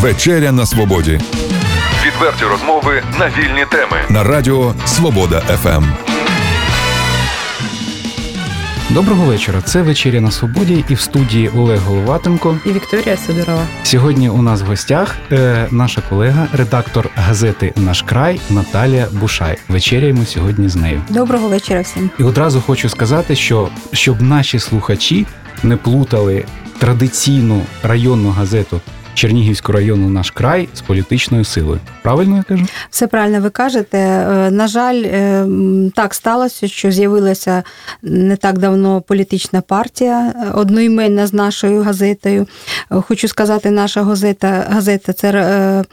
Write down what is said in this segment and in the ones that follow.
Вечеря на свободі. Відверті розмови на вільні теми. На радіо Свобода ФМ. Доброго вечора. Це вечеря на свободі і в студії Олег Головатенко. І Вікторія Сидорова. Сьогодні у нас в гостях е, наша колега, редактор газети Наш край Наталія Бушай. Вечеряємо сьогодні з нею. Доброго вечора всім. І одразу хочу сказати, що щоб наші слухачі не плутали традиційну районну газету Чернігівського району наш край з політичною силою. Правильно я кажу? Все правильно ви кажете. Е, на жаль, е, так сталося, що з'явилася не так давно політична партія е, одноіменна з нашою газетою. Хочу сказати, наша газета газета це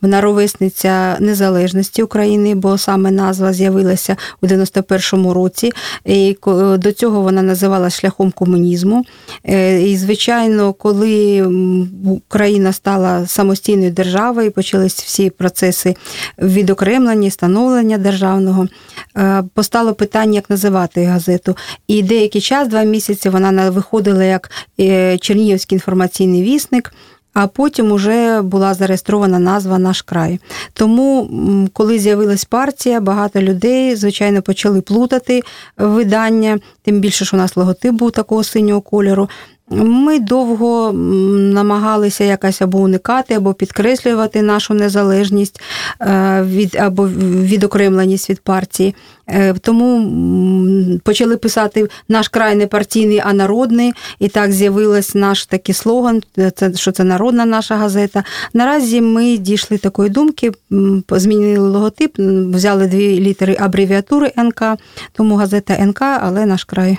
вона ровесниця незалежності України, бо саме назва з'явилася у 91-му році. І До цього вона називалася шляхом комунізму. І, звичайно, коли Україна стала самостійною державою, почались всі процеси відокремлення, становлення державного. Е, постало питання, як називати газету. І деякий час, два місяці, вона виходила як е, Чернігівський інформаційний вісник. А потім уже була зареєстрована назва Наш край. Тому, коли з'явилась партія, багато людей, звичайно, почали плутати видання, тим більше, що у нас логотип був такого синього кольору. Ми довго намагалися якось або уникати, або підкреслювати нашу незалежність е, від або відокремленість від партії. Е, тому почали писати наш край не партійний, а народний. І так з'явився наш такий слоган, це що це народна наша газета. Наразі ми дійшли такої думки, змінили логотип, взяли дві літери абревіатури НК, тому газета НК, але наш край.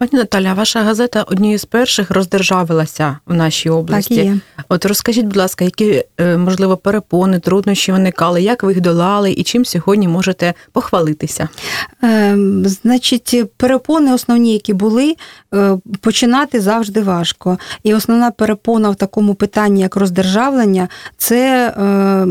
Пані Наталя, ваша газета однією з перших роздержавилася в нашій області. Так і є. От розкажіть, будь ласка, які е, можливо перепони, труднощі виникали, як ви їх долали і чим сьогодні можете похвалитися? Е, Значить, перепони основні, які були, е, починати завжди важко. І основна перепона в такому питанні, як роздержавлення, це, е,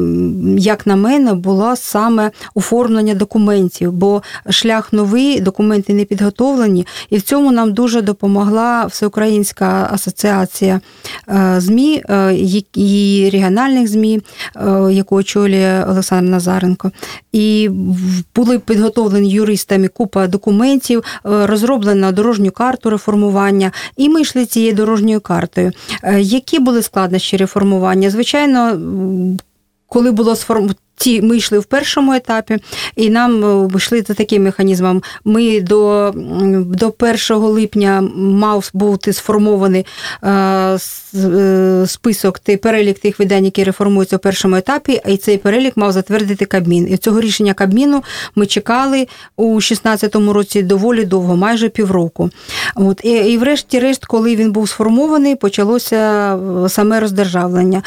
як на мене, було саме оформлення документів, бо шлях новий, документи не підготовлені, і в цьому нам дуже допомогла Всеукраїнська асоціація е, ЗМІ е, і регіональних ЗМІ, е, яку очолює Олександр Назаренко. І були підготовлені юристами купа документів, розроблена дорожню карту реформування, і ми йшли цією дорожньою картою. Які були складнощі реформування? Звичайно, коли було сформовано ті ми йшли в першому етапі, і нам е, йшли за таким механізмом. Ми до до 1 липня мав бути сформований е, е, список той перелік тих видань, які реформуються в першому етапі, і цей перелік мав затвердити Кабмін. І цього рішення Кабміну ми чекали у 2016 році доволі довго, майже півроку. От і, і врешті-решт, коли він був сформований, почалося саме роздержавлення.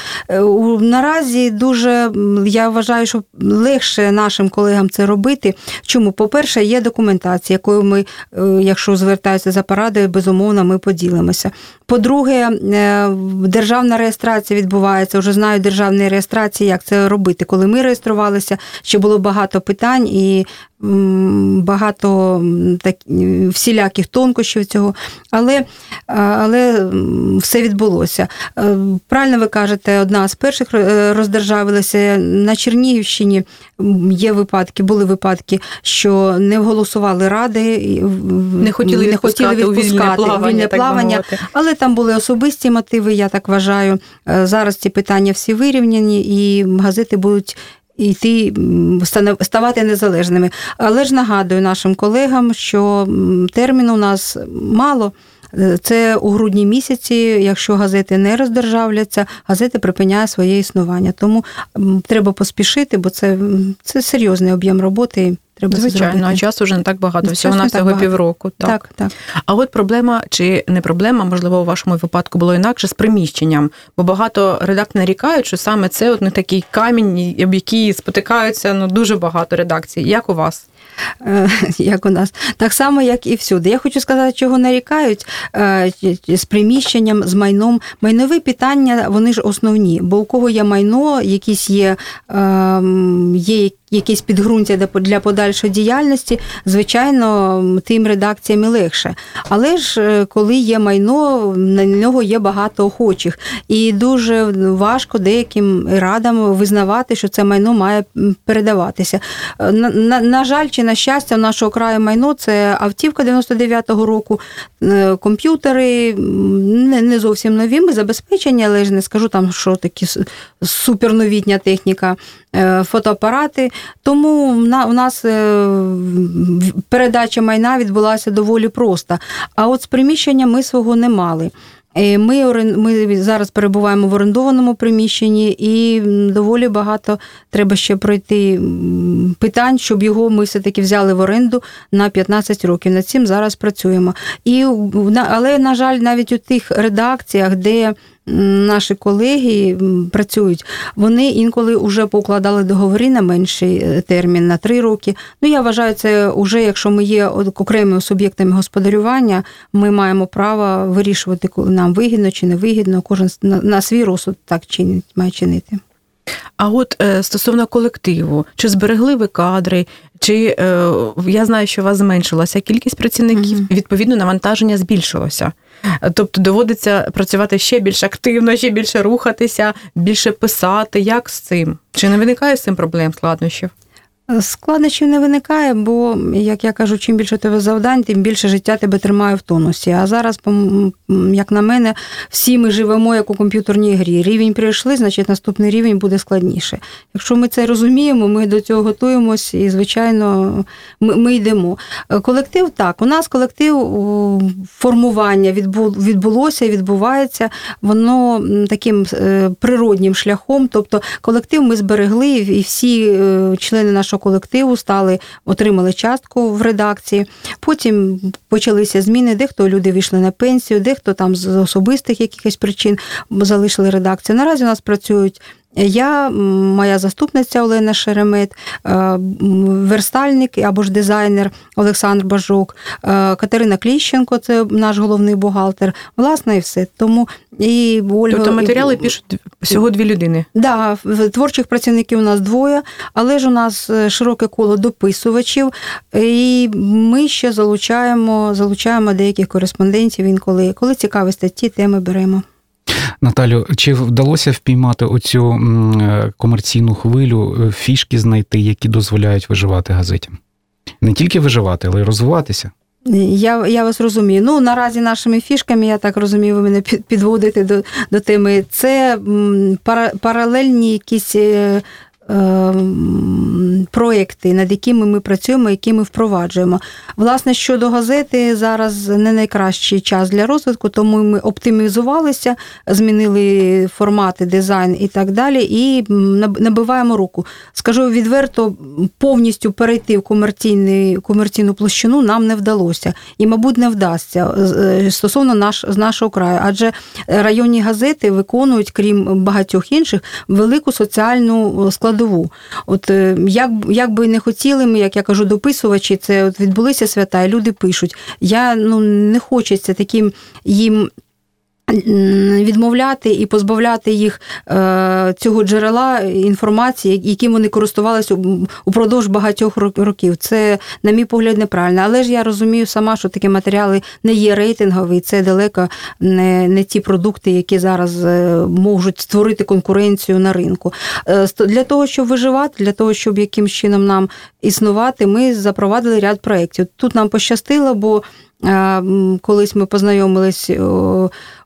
Наразі дуже я вважаю вважаю, що легше нашим колегам це робити. Чому? По-перше, є документація, якою ми, е, якщо звертаються за порадою, безумовно, ми поділимося. По-друге, е, державна реєстрація відбувається. Вже знаю державної реєстрації, як це робити. Коли ми реєструвалися, ще було багато питань, і багато так, всіляких тонкощів цього, але але все відбулося. Е, правильно ви кажете, одна з перших е, роздержавилася на Чернігівщині. Є випадки, були випадки, що не голосували ради, не хотіли не хотіли відпускати вільне плавання, але там були особисті мотиви. Я так вважаю. Е, зараз ці питання всі вирівняні, і газети будуть йти ставати незалежними. Але ж нагадую нашим колегам, що терміну у нас мало. Е, це у грудні місяці, якщо газети не роздержавляться, газети припиняє своє існування. Тому треба поспішити, бо це це серйозний об'єм роботи. Треба Звичайно, а часу вже не так багато, всього на всього півроку. Так. так, так. А от проблема чи не проблема, можливо, у вашому випадку було інакше з приміщенням, бо багато редакторів нарікають, що саме це от не такий камінь, об який спотикаються ну дуже багато редакцій. Як у вас? е, як у нас, так само, як і всюди. Я хочу сказати, чого нарікають е, з приміщенням, з майном. Майнові питання, вони ж основні, бо у кого є майно, якісь є, ем, є якісь підґрунтя для подальшої діяльності, звичайно, тим редакціям і легше. Але ж е, коли є майно, на нього є багато охочих, і дуже важко деяким радам визнавати, що це майно має передаватися. Е, на, на, на жаль, чи на щастя, в нашого краю майно це автівка 99-го року, е, комп'ютери не, не зовсім нові, ми забезпечені, але ж не скажу там, що такі суперновітня техніка, фотоапарати. Тому у нас е, передача майна відбулася доволі просто. А от з приміщення ми свого не мали. Е, ми ми зараз перебуваємо в орендованому приміщенні, і доволі багато треба ще пройти питань, щоб його ми все-таки взяли в оренду на 15 років. Над цим зараз працюємо. І, Але, на жаль, навіть у тих редакціях, де наші колеги працюють, вони інколи вже покладали договори на менший е, термін, на три роки. Ну, я вважаю, це вже, якщо ми є окремими суб'єктами господарювання, ми маємо право вирішувати, коли нам вигідно чи не вигідно, кожен на свій розсуд так чинить, має чинити. А от е, стосовно колективу, чи зберегли ви кадри, чи е, я знаю, що у вас зменшилася кількість працівників, угу. відповідно, навантаження збільшилося. Тобто доводиться працювати ще більш активно, ще більше рухатися, більше писати. Як з цим? Чи не виникає з цим проблем складнощів? Складнощів не виникає, бо, як я кажу, чим більше тебе завдань, тим більше життя тебе тримає в тонусі. А зараз, як на мене, всі ми живемо як у комп'ютерній грі. Рівень прийшли, значить наступний рівень буде складніше. Якщо ми це розуміємо, ми до цього готуємось і, звичайно, ми, ми йдемо. Колектив так, у нас колектив формування відбулося відбувається, воно таким е, природнім шляхом. Тобто колектив ми зберегли, і всі е, члени нашого колективу стали, отримали частку в редакції. Потім почалися зміни, дехто люди вийшли на пенсію, дехто там з особистих якихось причин залишили редакцію. Наразі у нас працюють. Я, моя заступниця Олена Шеремет, е, верстальник або ж дизайнер Олександр Бажук, е, Катерина Кліщенко, це наш головний бухгалтер. Власне, і все. Тому і Ольга... Тобто матеріали пишуть всього дві людини. Так, да, творчих працівників у нас двоє, але ж у нас е, широке коло дописувачів, і ми ще залучаємо залучаємо деяких кореспондентів інколи. Коли цікаві статті, теми беремо. Наталю, чи вдалося впіймати оцю е, комерційну хвилю, е, фішки знайти, які дозволяють виживати газетям? Не тільки виживати, але й розвиватися. Я я вас розумію. Ну наразі нашими фішками, я так розумію, ви мене підводите до до теми. Це паралельні якісь е, Ем, проєкти, над якими ми працюємо, які ми впроваджуємо. Власне, щодо газети, зараз не найкращий час для розвитку, тому ми оптимізувалися, змінили формати, дизайн і так далі, і набиваємо руку. Скажу відверто, повністю перейти в комерційну площину нам не вдалося. І, мабуть, не вдасться е, стосовно наш, з нашого краю. Адже районні газети виконують, крім багатьох інших, велику соціальну складову складову. От е, як як би не хотіли ми, як я кажу, дописувачі, це от відбулися свята, і люди пишуть. Я ну не хочеться таким їм відмовляти і позбавляти їх е, цього джерела інформації, яким вони користувалися упродовж багатьох років. Це, на мій погляд, неправильно. Але ж я розумію сама, що такі матеріали не є рейтингові, це далеко не не ті продукти, які зараз е, можуть створити конкуренцію на ринку. Е, для того, щоб виживати, для того, щоб якимсь чином нам існувати, ми запровадили ряд проєктів. Тут нам пощастило, бо Колись ми познайомились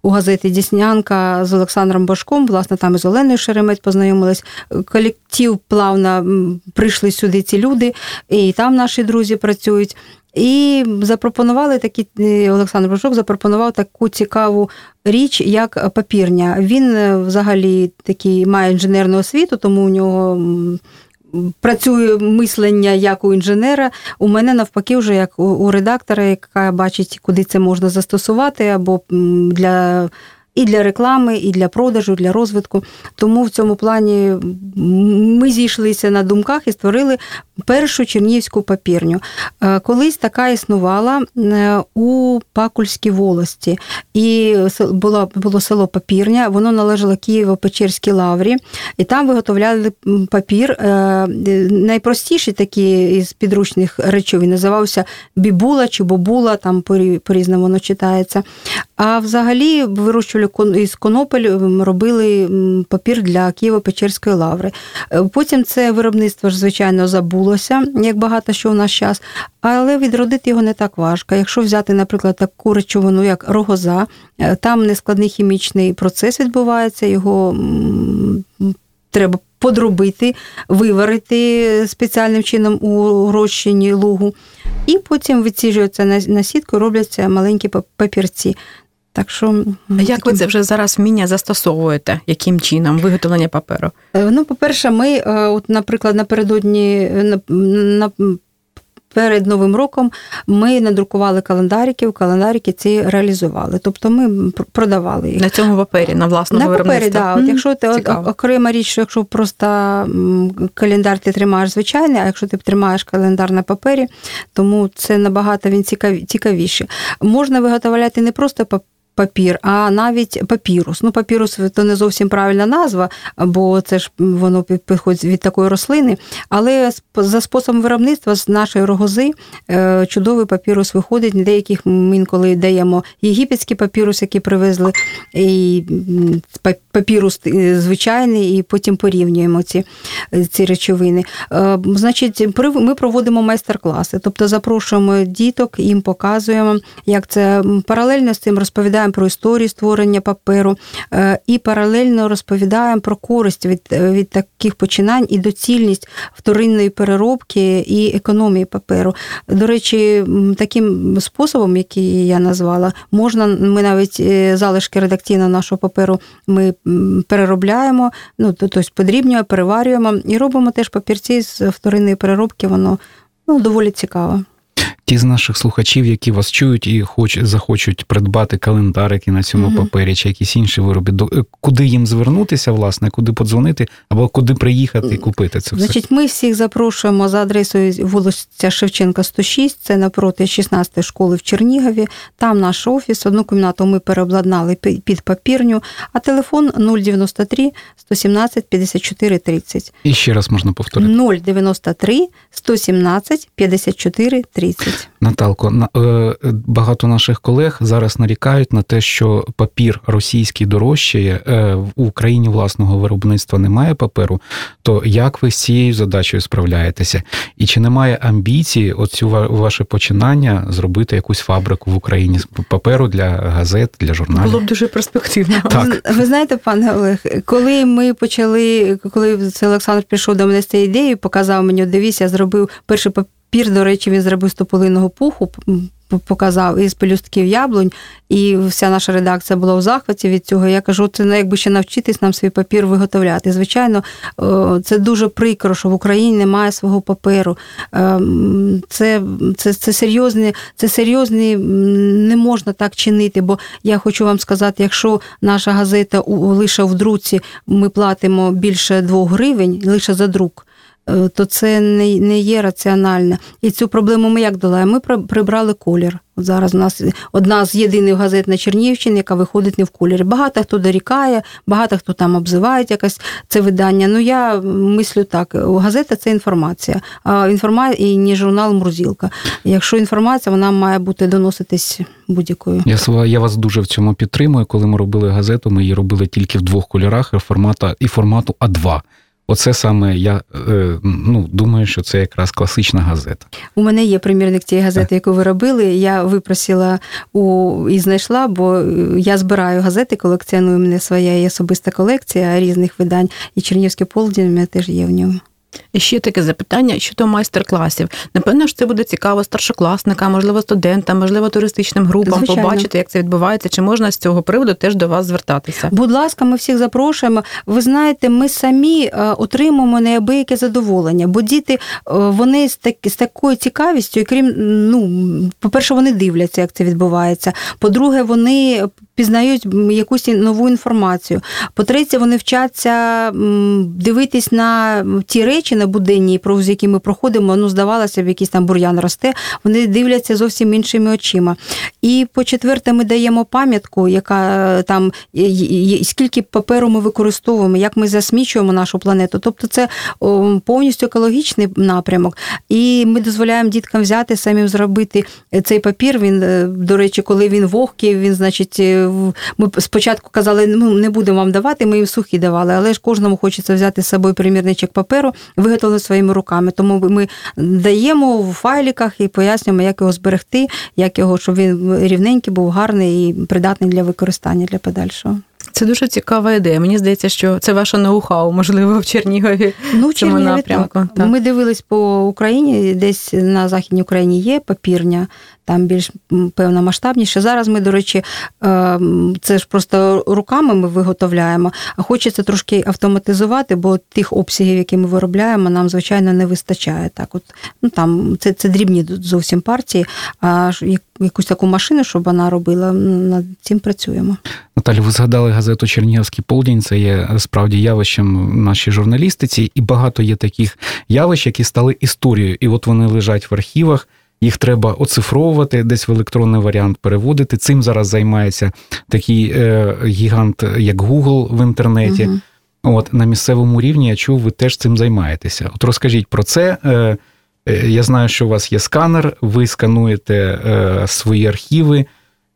у газеті Діснянка з Олександром Башком, власне, там із Оленою Шеремець познайомились. Колектив плавно прийшли сюди ці люди, і там наші друзі працюють. І запропонували такі Олександр Башок запропонував таку цікаву річ, як папірня. Він е, взагалі такий має інженерну освіту, тому у нього працює мислення як у інженера. У мене навпаки, вже як у редактора, яка бачить, куди це можна застосувати, або для і для реклами, і для продажу, і для розвитку. Тому в цьому плані ми зійшлися на думках і створили першу чернігівську папірню. Е, колись така існувала е, у Пакульській волості, і було було село Папірня, воно належало Києво-Печерській лаврі, і там виготовляли папір. Е, найпростіші такі із підручних речовин називався бібула чи бобула, там по різному воно читається. А взагалі вирощували із конопель, робили папір для Києво-Печерської лаври. Потім це виробництво ж, звичайно, забулося, як багато що у нас час, але відродити його не так важко. Якщо взяти, наприклад, таку речовину, як рогоза, е, там нескладний хімічний процес відбувається, його треба подробити, виварити спеціальним чином у розчині лугу, і потім відсіжуються на сітку, робляться маленькі папірці. Так що а як ви це вже зараз вміння застосовуєте? Яким чином виготовлення паперу? Е, ну, по-перше, ми, е, от, наприклад, напередодні на, на перед новим роком ми надрукували календарики, календарики ці реалізували. Тобто ми продавали їх на цьому папері, на власному на виробництві. папері, да. От якщо ти окрема річ, що якщо просто календар ти тримаєш звичайний, а якщо ти тримаєш календар на папері, тому це набагато він цікавіше. Можна виготовляти не просто папер папір, а навіть папірус. Ну, папірус то не зовсім правильна назва, бо це ж воно підходить від такої рослини. Але за способом виробництва з нашої рогози е, чудовий папірус виходить. Деяких ми інколи даємо єгипетський папірус, який привезли, і папірус е, звичайний, і потім порівнюємо ці ці речовини. Е, значить, ми проводимо майстер-класи, тобто запрошуємо діток, їм показуємо, як це паралельно з цим розповідаємо розповідаємо про історію створення паперу е, і паралельно розповідаємо про користь від, від таких починань і доцільність вторинної переробки і економії паперу. До речі, таким способом, який я назвала, можна ми навіть е, залишки редакційного нашого паперу ми переробляємо, ну тобто подрібнюємо, переварюємо і робимо теж папірці з вторинної переробки. Воно ну, доволі цікаво ті з наших слухачів, які вас чують і хоч захочуть придбати календарики на цьому угу. папері чи якісь інші вироби, е, куди їм звернутися, власне, куди подзвонити, або куди приїхати і купити це все? Значить, ми всіх запрошуємо за адресою вулиця Шевченка, 106, це напроти 16-ї школи в Чернігові. Там наш офіс. Одну кімнату ми переобладнали під папірню, а телефон 093 117 54 30. І ще раз можна повторити. 093 117 54 30. Наталко, е, багато наших колег зараз нарікають на те, що папір російський дорожчає е, в Україні власного виробництва немає паперу. То як ви з цією задачею справляєтеся? І чи немає амбіції оцю ваше починання зробити якусь фабрику в Україні з паперу для газет, для журналів? Було б дуже перспективно. Так. Ви знаєте, пане Олег, коли ми почали, коли це Олександр прийшов до мене з цією ідеєю, показав мені, дивіться, я зробив перший папір. Пір, до речі, він зробив з тополиного пуху, показав із пелюстків яблунь, і вся наша редакція була в захваті від цього. Я кажу, це ну, якби ще навчитись нам свій папір виготовляти. Звичайно, це дуже прикро, що в Україні немає свого паперу. Ем, це це, це серйозне, це серйозне, не можна так чинити. Бо я хочу вам сказати, якщо наша газета лише в друці ми платимо більше двох гривень лише за друк. Е, то це не не є раціонально. І цю проблему ми як долаємо? Ми прибрали колір. Зараз у нас одна з єдиних газет на Чернігівщині, яка виходить не в кольорі. Багато хто дорікає, багато хто там обзиває якось це видання. Ну я мислю так: газета це інформація, а інформація і не журнал Мурзілка. Якщо інформація, вона має бути доноситись будь-якою. Я я вас дуже в цьому підтримую. Коли ми робили газету, ми її робили тільки в двох кольорах і формату і формату А2. Оце саме я е, ну, думаю, що це якраз класична газета. У мене є примірник цієї газети, яку ви робили. Я випросила у і знайшла, бо я збираю газети, колекціоную мене своя особиста колекція різних видань, і Чернівський полдень у мене теж є в ньому. І ще таке запитання щодо майстер-класів. Напевно, що це буде цікаво старшокласникам, можливо, студентам, можливо, туристичним групам Звичайно. побачити, як це відбувається. Чи можна з цього приводу теж до вас звертатися? Будь ласка, ми всіх запрошуємо. Ви знаєте, ми самі е, отримуємо неабияке задоволення, бо діти е, вони з так з такою цікавістю, і крім ну, по-перше, вони дивляться, як це відбувається. По-друге, вони пізнають якусь нову інформацію. По-третє, вони вчаться дивитись на ті речі на буденні, з які ми проходимо. Ну, здавалося б, якийсь там бур'ян росте. Вони дивляться зовсім іншими очима. І по-четверте, ми даємо пам'ятку, яка там скільки паперу ми використовуємо, як ми засмічуємо нашу планету. Тобто, це повністю екологічний напрямок. І ми дозволяємо діткам взяти самим зробити цей папір. Він, е, до речі, коли він вогкий, він, значить, е, ми спочатку казали, ну не будемо вам давати, ми їм сухі давали, але ж кожному хочеться взяти з собою примірничок паперу, виготовлений своїми руками. Тому ми даємо в файліках і пояснюємо, як його зберегти, як його, щоб він рівненький, був гарний і придатний для використання для подальшого. Це дуже цікава ідея. Мені здається, що це ваша ноу-хау, можливо, в Чернігові. Ну, в Чернігові напрямку. Так. Ми дивились по Україні, десь на Західній Україні є папірня, там більш певно масштабніше. Зараз ми, до речі, ем, це ж просто руками ми виготовляємо, а хочеться трошки автоматизувати, бо тих обсягів, які ми виробляємо, нам звичайно не вистачає. Так, от ну там це це дрібні зовсім партії. А якусь таку машину, щоб вона робила, над цим працюємо. Наталі, ви згадали газету Чернігівський полдень. Це є справді явищем нашій журналістиці, і багато є таких явищ, які стали історією, і от вони лежать в архівах їх треба оцифровувати, десь в електронний варіант переводити. Цим зараз займається такий е, гігант, як Google в інтернеті. Угу. От на місцевому рівні я чув, ви теж цим займаєтеся. От розкажіть про це. Е, е, я знаю, що у вас є сканер, ви скануєте е, свої архіви.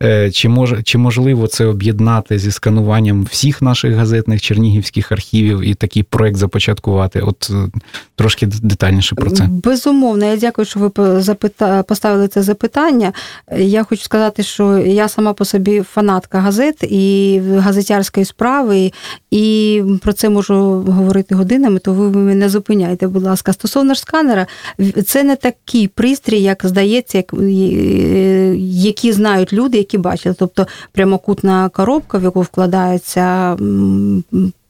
Е, чи мож, чи можливо це об'єднати зі скануванням всіх наших газетних чернігівських архівів і такий проект започаткувати? От е, трошки детальніше про це. Безумовно, я дякую, що ви запита... поставили це запитання. Я хочу сказати, що я сама по собі фанатка газет і газетярської справи, і про це можу говорити годинами, то ви мене зупиняйте, будь ласка. Стосовно ж сканера, це не такий пристрій, як здається, як... Які знають люди які бачили. Тобто прямокутна коробка, в яку вкладається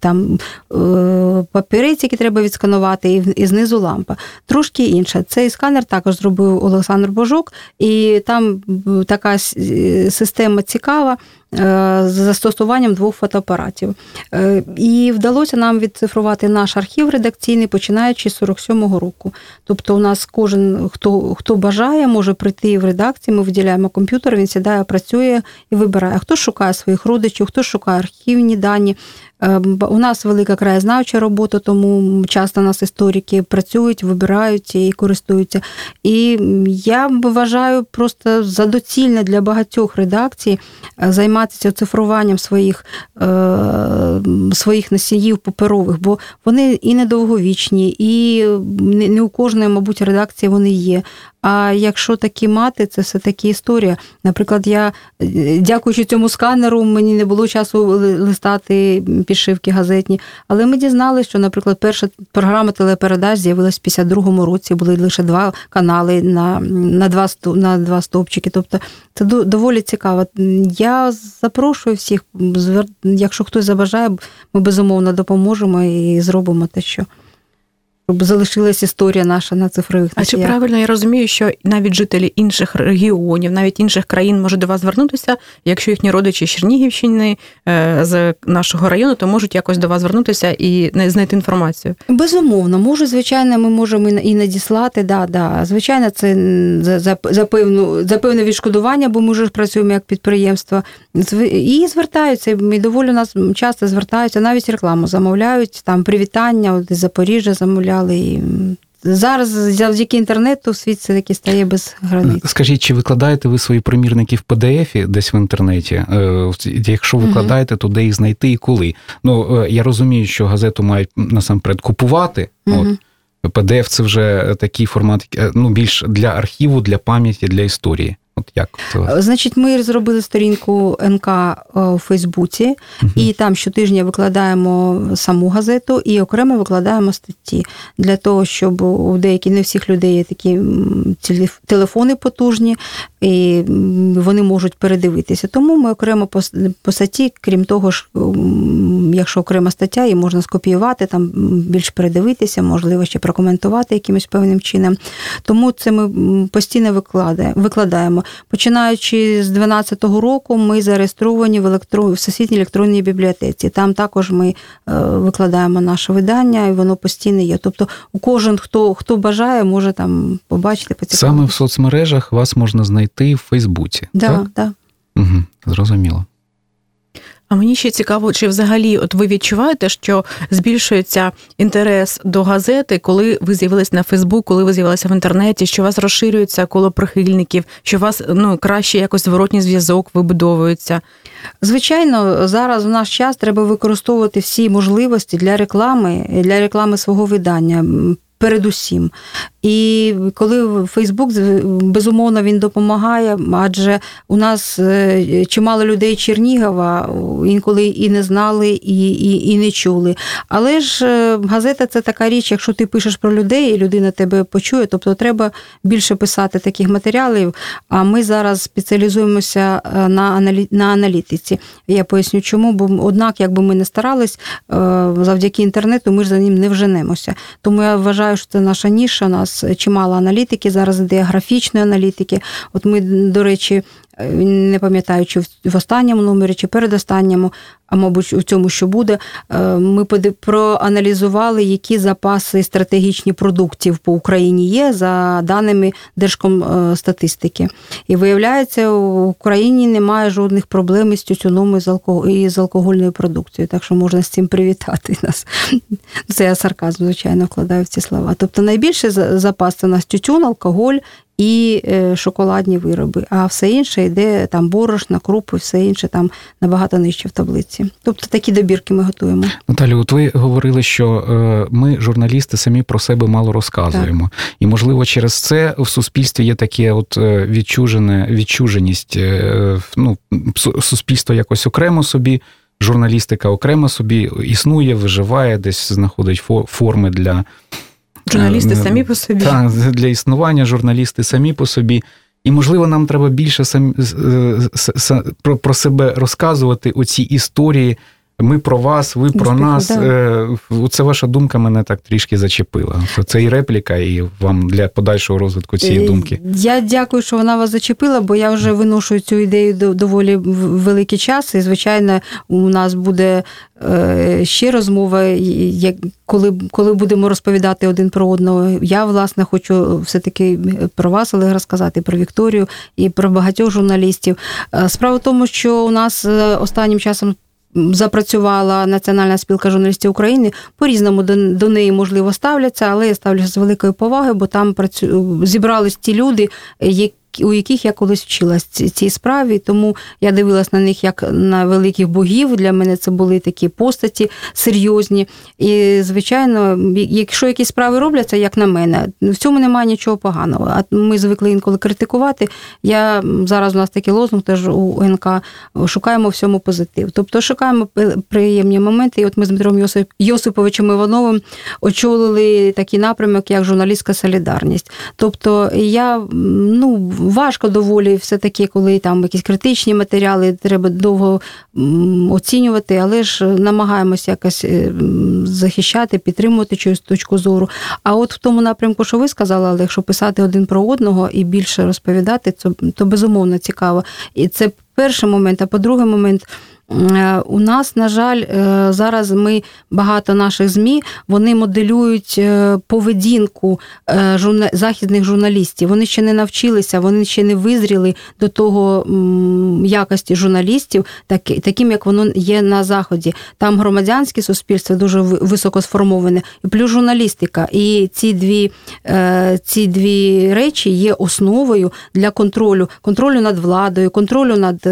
там е, папірець, який треба відсканувати, і знизу лампа. Трошки інша. Цей сканер також зробив Олександр Божук, і там така е, система цікава. Е, з застосуванням двох фотоапаратів. І вдалося нам відцифрувати наш архів редакційний, починаючи з 47-го року. Тобто, у нас кожен, хто хто бажає, може прийти в редакцію, ми виділяємо комп'ютер, він сідає, працює і вибирає. Хто шукає своїх родичів, хто шукає архівні дані. Ем, у нас велика краєзнавча робота, тому часто нас історики працюють, вибирають і користуються. І я вважаю просто за доцільне для багатьох редакцій е, займатися цифруванням своїх е, своїх носіїв паперових, бо вони і недовговічні, і не у кожної, мабуть, редакції вони є. А якщо такі мати, це все таки історія. Наприклад, я, дякуючи цьому сканеру, мені не було часу листати підшивки газетні. Але ми дізналися, що, наприклад, перша програма телепередач з'явилась в 52-му році, були лише два канали на на, два на два стовпчики. Тобто це доволі цікаво. Я запрошую всіх, якщо хтось забажає, ми безумовно допоможемо і зробимо те, що щоб залишилась історія наша на цифрових А чи правильно я розумію, що навіть жителі інших регіонів, навіть інших країн можуть до вас звернутися, якщо їхні родичі з Чернігівщини е, з нашого району, то можуть якось до вас звернутися і знайти інформацію? Безумовно, може, звичайно, ми можемо і надіслати. Да, да. Звичайно, це за за, за, певну, за певне відшкодування, бо ми вже працюємо як підприємство. І звертаються, і доволі нас часто звертаються, навіть рекламу замовляють, там привітання, от із Запоріжжя замовляють І Зараз завдяки інтернету світ все таки стає без границь. Скажіть, чи викладаєте ви свої примірники в PDF десь в інтернеті? Е, якщо викладаєте, то де їх знайти і коли? Ну е, я розумію, що газету мають насамперед купувати. От PDF це вже такий формат, е, ну більш для архіву, для пам'яті, для історії. От як це? Значить, ми зробили сторінку НК е, у Фейсбуці, угу. і там щотижня викладаємо саму газету і окремо викладаємо статті для того, щоб у деяких не всіх людей є такі телефони потужні, і вони можуть передивитися. Тому ми окремо по статті, крім того ж, якщо окрема стаття, її можна скопіювати, там більш передивитися, можливо, ще прокоментувати якимось певним чином. Тому це ми постійно викладаємо. Починаючи з 2012 року, ми зареєстровані в електро... Всесвітній електронній бібліотеці. Там також ми е, викладаємо наше видання, і воно постійно є. Тобто, у кожен, хто хто бажає, може там побачити, поцікавитися. Саме в соцмережах вас можна знайти в Фейсбуці. Да, так, да. Угу, Зрозуміло. А мені ще цікаво, чи взагалі от ви відчуваєте, що збільшується інтерес до газети, коли ви з'явилися на Фейсбук, коли ви з'явилися в інтернеті, що у вас розширюється коло прихильників, що у вас ну краще якось зворотній зв'язок вибудовується? Звичайно, зараз в наш час треба використовувати всі можливості для реклами, для реклами свого видання. Передусім, і коли Фейсбук безумовно він допомагає, адже у нас е, чимало людей Чернігова інколи і не знали, і і, і не чули. Але ж е, газета це така річ, якщо ти пишеш про людей, і людина тебе почує, тобто треба більше писати таких матеріалів. А ми зараз спеціалізуємося е, на на аналітиці. Я поясню, чому, бо однак, якби ми не старались завдяки інтернету, ми ж за ним не вженемося. Тому я вважаю, що це наша ніша. У нас чимало аналітики, зараз іде графічної аналітики. От ми, до речі, не пам'ятаю, чи в останньому номері, чи передостанньому, а мабуть, у цьому, що буде, е, ми проаналізували, які запаси стратегічні продуктів по Україні є за даними Держкомстатистики. І виявляється, в Україні немає жодних проблем із тютюном і з алкогольною продукцією, так що можна з цим привітати нас. Це я сарказм, звичайно, вкладаю в ці слова. Тобто найбільше запас у нас тютюн, алкоголь і е, шоколадні вироби, а все інше йде там борошна, крупи, все інше там набагато нижче в таблиці. Тобто такі добірки ми готуємо. Наталі, от ви говорили, що е, ми, журналісти, самі про себе мало розказуємо, так. і можливо через це в суспільстві є таке от е, відчужене відчуженість. Ну, суспільство якось окремо собі. Журналістика окремо собі існує, виживає, десь знаходить форми для Журналісти е, самі по собі. Так, для існування журналісти самі по собі. І, можливо, нам треба більше сам, про, про себе розказувати оці історії ми про вас, ви про нас. Да. Е, це ваша думка мене так трішки зачепила. Це і репліка, і вам для подальшого розвитку цієї е, думки. Я дякую, що вона вас зачепила, бо я вже виношую цю ідею доволі великий час. І, звичайно, у нас буде е, ще розмова, коли коли будемо розповідати один про одного. Я, власне, хочу все-таки про вас, Олег, розказати, про Вікторію і про багатьох журналістів. Справа в тому, що у нас останнім часом запрацювала Національна спілка журналістів України. По різному до, до неї можливо ставляться, але я ставлюся з великою повагою, бо там працю... зібрались ті люди, які у яких я колись вчилась цій справі, тому я дивилась на них як на великих богів. Для мене це були такі постаті серйозні. І, звичайно, якщо якісь справи робляться, як на мене, в цьому немає нічого поганого. А ми звикли інколи критикувати. Я зараз у нас такий лозунг теж у НК шукаємо всьому позитив. Тобто шукаємо приємні моменти. І от ми з Дмитром Йосип, Йосиповичем Івановим очолили такий напрямок, як журналістська солідарність. Тобто я ну важко доволі все-таки, коли там якісь критичні матеріали, треба довго оцінювати, але ж намагаємося якось е, захищати, підтримувати чогось точку зору. А от в тому напрямку, що ви сказали, але якщо писати один про одного і більше розповідати, то, то безумовно цікаво. І це перший момент, а по-друге, момент. Е, у нас, на жаль, е, зараз ми багато наших ЗМІ вони моделюють е, поведінку західних журналістів. Вони ще не навчилися, вони ще не визріли до того якості журналістів, таким як воно є на заході. Там громадянське суспільство дуже високо сформоване, і плюс журналістика. І ці дві ці дві речі є основою для контролю, контролю над владою, контролю над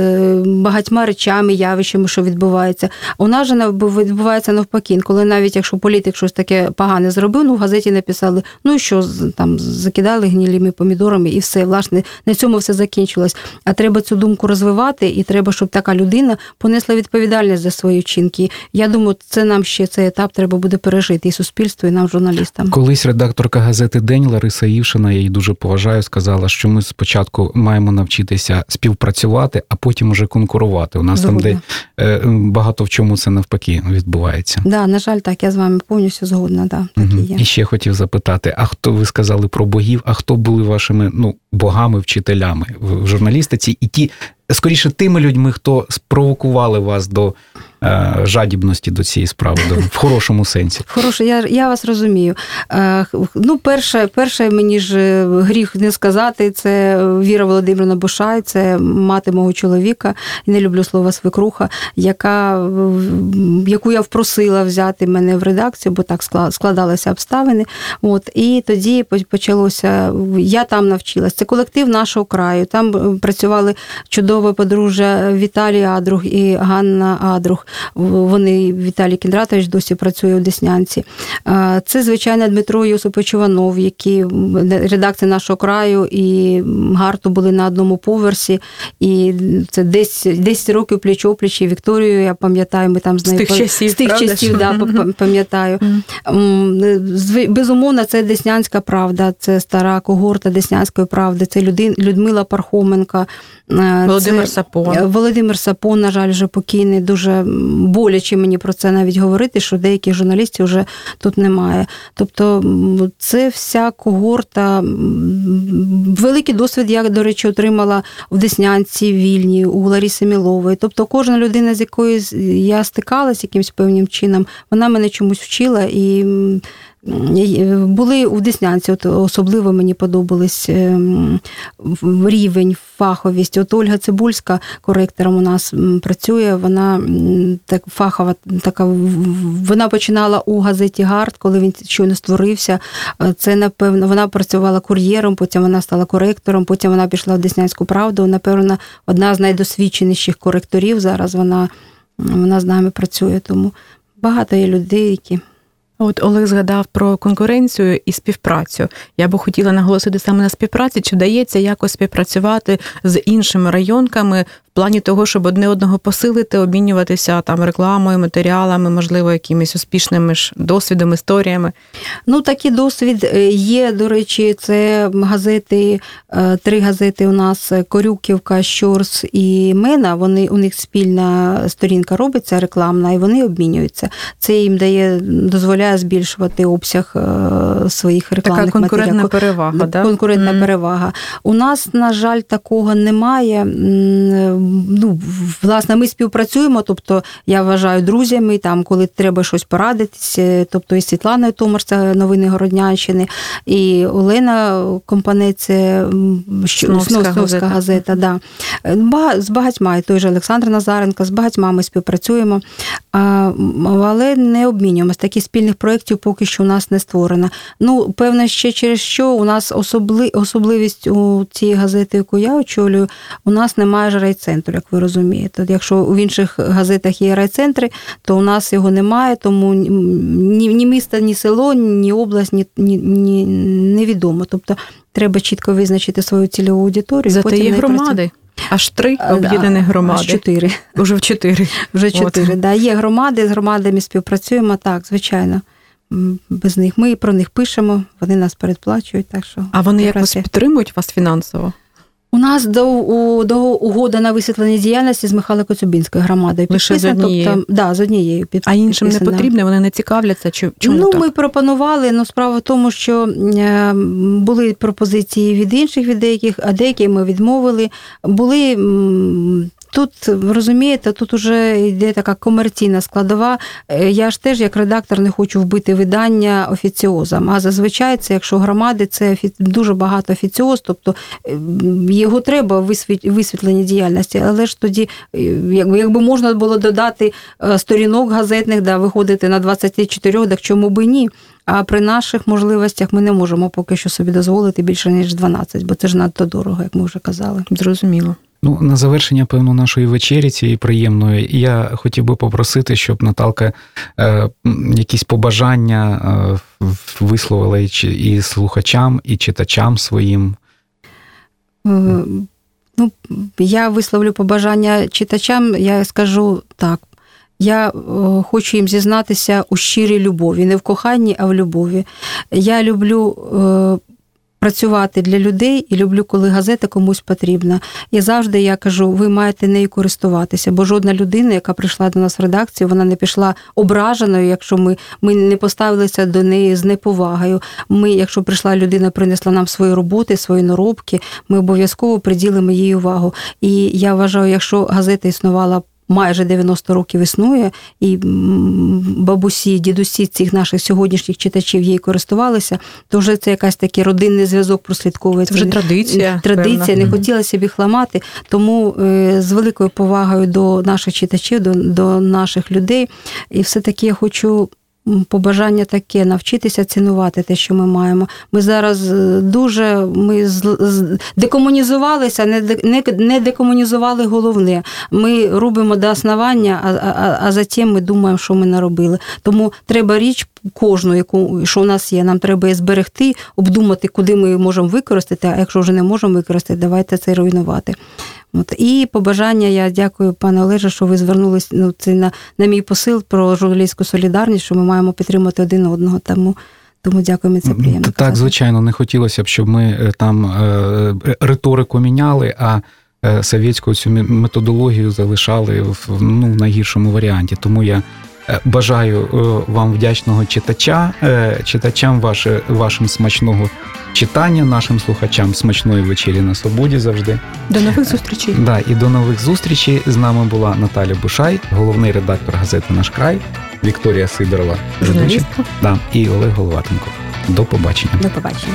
багатьма речами, явищами явищами, що відбувається. У нас же відбувається навпаки, коли навіть якщо політик щось таке погане зробив, ну в газеті написали, ну що там закидали гнілими помідорами і все. Власне, на цьому все закінчилось. А треба цю думку розвивати, і треба, щоб така людина понесла відповідальність за свої вчинки. Я думаю, це нам ще цей етап треба буде пережити і суспільству, і нам, журналістам. Колись редакторка газети День Лариса Івшина, я її дуже поважаю, сказала, що ми спочатку маємо навчитися співпрацювати, а потім уже конкурувати. У нас Згодна. там де багато в чому це навпаки відбувається. Да, на жаль, так, я з вами повністю згодна. Да, так і є. І ще хотів запитати: а хто ви сказали про богів? А хто були вашими ну богами, вчителями в журналістиці? І ті скоріше тими людьми, хто спровокували вас до е, жадібності до цієї справи, до, в хорошому сенсі. Хороше, я я вас розумію. Е, ну, перше, перше, мені ж е, гріх не сказати, це Віра Володимирівна Бушай, це мати мого чоловіка, не люблю слова свекруха, яка, яку я впросила взяти мене в редакцію, бо так складалися обставини. От, І тоді почалося, я там навчилась. Це колектив нашого краю. Там е, працювали чудове подружжя Віталій Адрух і Ганна Адрух. Вони Віталій Кіндратович досі працює у Деснянці. Це, звичайно, Дмитро Йосипович Іванов, які редакція нашого краю і Гарту були на одному поверсі. І це десь 10 років пліч опліч, і Вікторію, я пам'ятаю, ми там з нею з тих часів, з тих часів да, пам'ятаю. Безумовно, це Деснянська правда, це стара когорта Деснянської правди, це Людмила Пархоменка. Володимир це Сапон. Володимир Сапон, на жаль, вже покійний. Дуже боляче мені про це навіть говорити, що деяких журналістів вже тут немає. Тобто, це вся когорта. Великий досвід, я, до речі, отримала в Деснянці, в Вільні, у Ларіси Мілової. Тобто, кожна людина, з якою я стикалась якимось певним чином, вона мене чомусь вчила і. Були у Деснянці, от особливо мені подобались ем, рівень, фаховість. От Ольга Цибульська коректором у нас працює. Вона так фахова, така вона починала у газеті Гард, коли він щойно створився. Це напевно вона працювала кур'єром, потім вона стала коректором, потім вона пішла в Деснянську правду. Напевно, одна з найдосвідченіших коректорів зараз вона, вона з нами працює. Тому багато є людей, які. От Олег згадав про конкуренцію і співпрацю. Я би хотіла наголосити саме на співпраці, чи вдається якось співпрацювати з іншими районками плані того, щоб одне одного посилити, обмінюватися там рекламою, матеріалами, можливо, якимись успішними ж досвідом, історіями. Ну, такий досвід е, є. До речі, це газети, е, три газети у нас Корюківка, Щорс і Мена. Вони у них спільна сторінка робиться рекламна, і вони обмінюються. Це їм дає, дозволяє збільшувати обсяг е, своїх рекламних Така конкурентна матеріалів. перевага. да? Конкурентна mm. перевага. У нас, на жаль, такого немає ну, власне, ми співпрацюємо, тобто я вважаю друзями, там, коли треба щось порадитися, тобто і Світлана Томар, це новини Городнянщини, і Олена Компанець, Сновська газета. газета да. З багатьма, і той же Олександр Назаренко, з багатьма ми співпрацюємо, але не обмінюємось. Таких спільних проєктів поки що у нас не створено. Ну, певно, ще через що у нас особли, особливість у цієї газети, яку я очолюю, у нас немає ж райцентру як ви розумієте. Якщо в інших газетах є райцентри, то у нас його немає, тому ні ні місто, ні село, ні область, ні, ні, ні невідомо. Тобто треба чітко визначити свою цільову аудиторію. Зате є громади. Аж три об'єднаних громади. Аж чотири. Уже в чотири. Вже чотири. Да. Є громади, з громадами співпрацюємо, так, звичайно. Без них ми про них пишемо, вони нас передплачують. Так що А вони якось підтримують вас фінансово? У нас до у, до угода на висвітлення діяльності з Михайло Коцюбінською громадою Лише з однією. Тобто, да, з однією під, А іншим не потрібно, вони не цікавляться. Чи чому ну так? ми пропонували. Ну справа в тому, що е, були пропозиції від інших від деяких, а деякі ми відмовили. Були Тут розумієте, тут уже йде така комерційна складова. Е, я ж теж як редактор не хочу вбити видання офіціозом. А зазвичай це, якщо громади, це дуже багато офіціоз, тобто е, його треба висвітлення діяльності, але ж тоді, е, якби можна було додати сторінок газетних, да, виходити на 24, так чому би ні? А при наших можливостях ми не можемо поки що собі дозволити більше ніж 12, бо це ж надто дорого, як ми вже казали. Зрозуміло. Ну, на завершення, певно, нашої вечері цієї приємної, я хотів би попросити, щоб Наталка е, якісь побажання е, висловила і, і слухачам, і читачам своїм. Е, ну, Я висловлю побажання читачам, я скажу так. Я е, хочу їм зізнатися у щирій любові, не в коханні, а в любові. Я люблю. Працювати для людей і люблю, коли газета комусь потрібна. І завжди я кажу, ви маєте нею користуватися, бо жодна людина, яка прийшла до нас в редакцію, вона не пішла ображеною, якщо ми ми не поставилися до неї з неповагою. Ми, якщо прийшла людина, принесла нам свої роботи, свої наробки, ми обов'язково приділимо їй увагу. І я вважаю, якщо газета існувала майже 90 років існує, і бабусі, дідусі цих наших сьогоднішніх читачів її користувалися, то вже це якась такий родинний зв'язок прослідковується. Це вже традиція. Традиція, певна. не хотілося б їх ламати. Тому е, з великою повагою до наших читачів, до, до наших людей, і все-таки я хочу побажання таке навчитися цінувати те, що ми маємо. Ми зараз е, дуже ми декомунізувалися, не не, не декомунізували головне. Ми робимо до основання, а, а, а затім ми думаємо, що ми наробили. Тому треба річ кожну, яку що у нас є. Нам треба її зберегти, обдумати, куди ми можемо використати. А якщо вже не можемо використати, давайте це руйнувати. От. І побажання, я дякую, пане Олеже, що ви звернулись ну, це на, на мій посил про журналістську солідарність, що ми маємо підтримати один одного. Тому тому дякуємо, це приємно. Так, казати. звичайно, не хотілося б, щоб ми е, там е, риторику міняли, а е, совєтську цю методологію залишали в ну, в найгіршому варіанті. Тому я бажаю вам вдячного читача, читачам ваше, вашим смачного читання нашим слухачам смачної вечері на свободі завжди. До нових зустрічей. Да, і до нових зустрічей. З нами була Наталя Бушай, головний редактор газети Наш край, Вікторія Сидорова, журналістка да, і Олег Головатенко. До побачення. До побачення.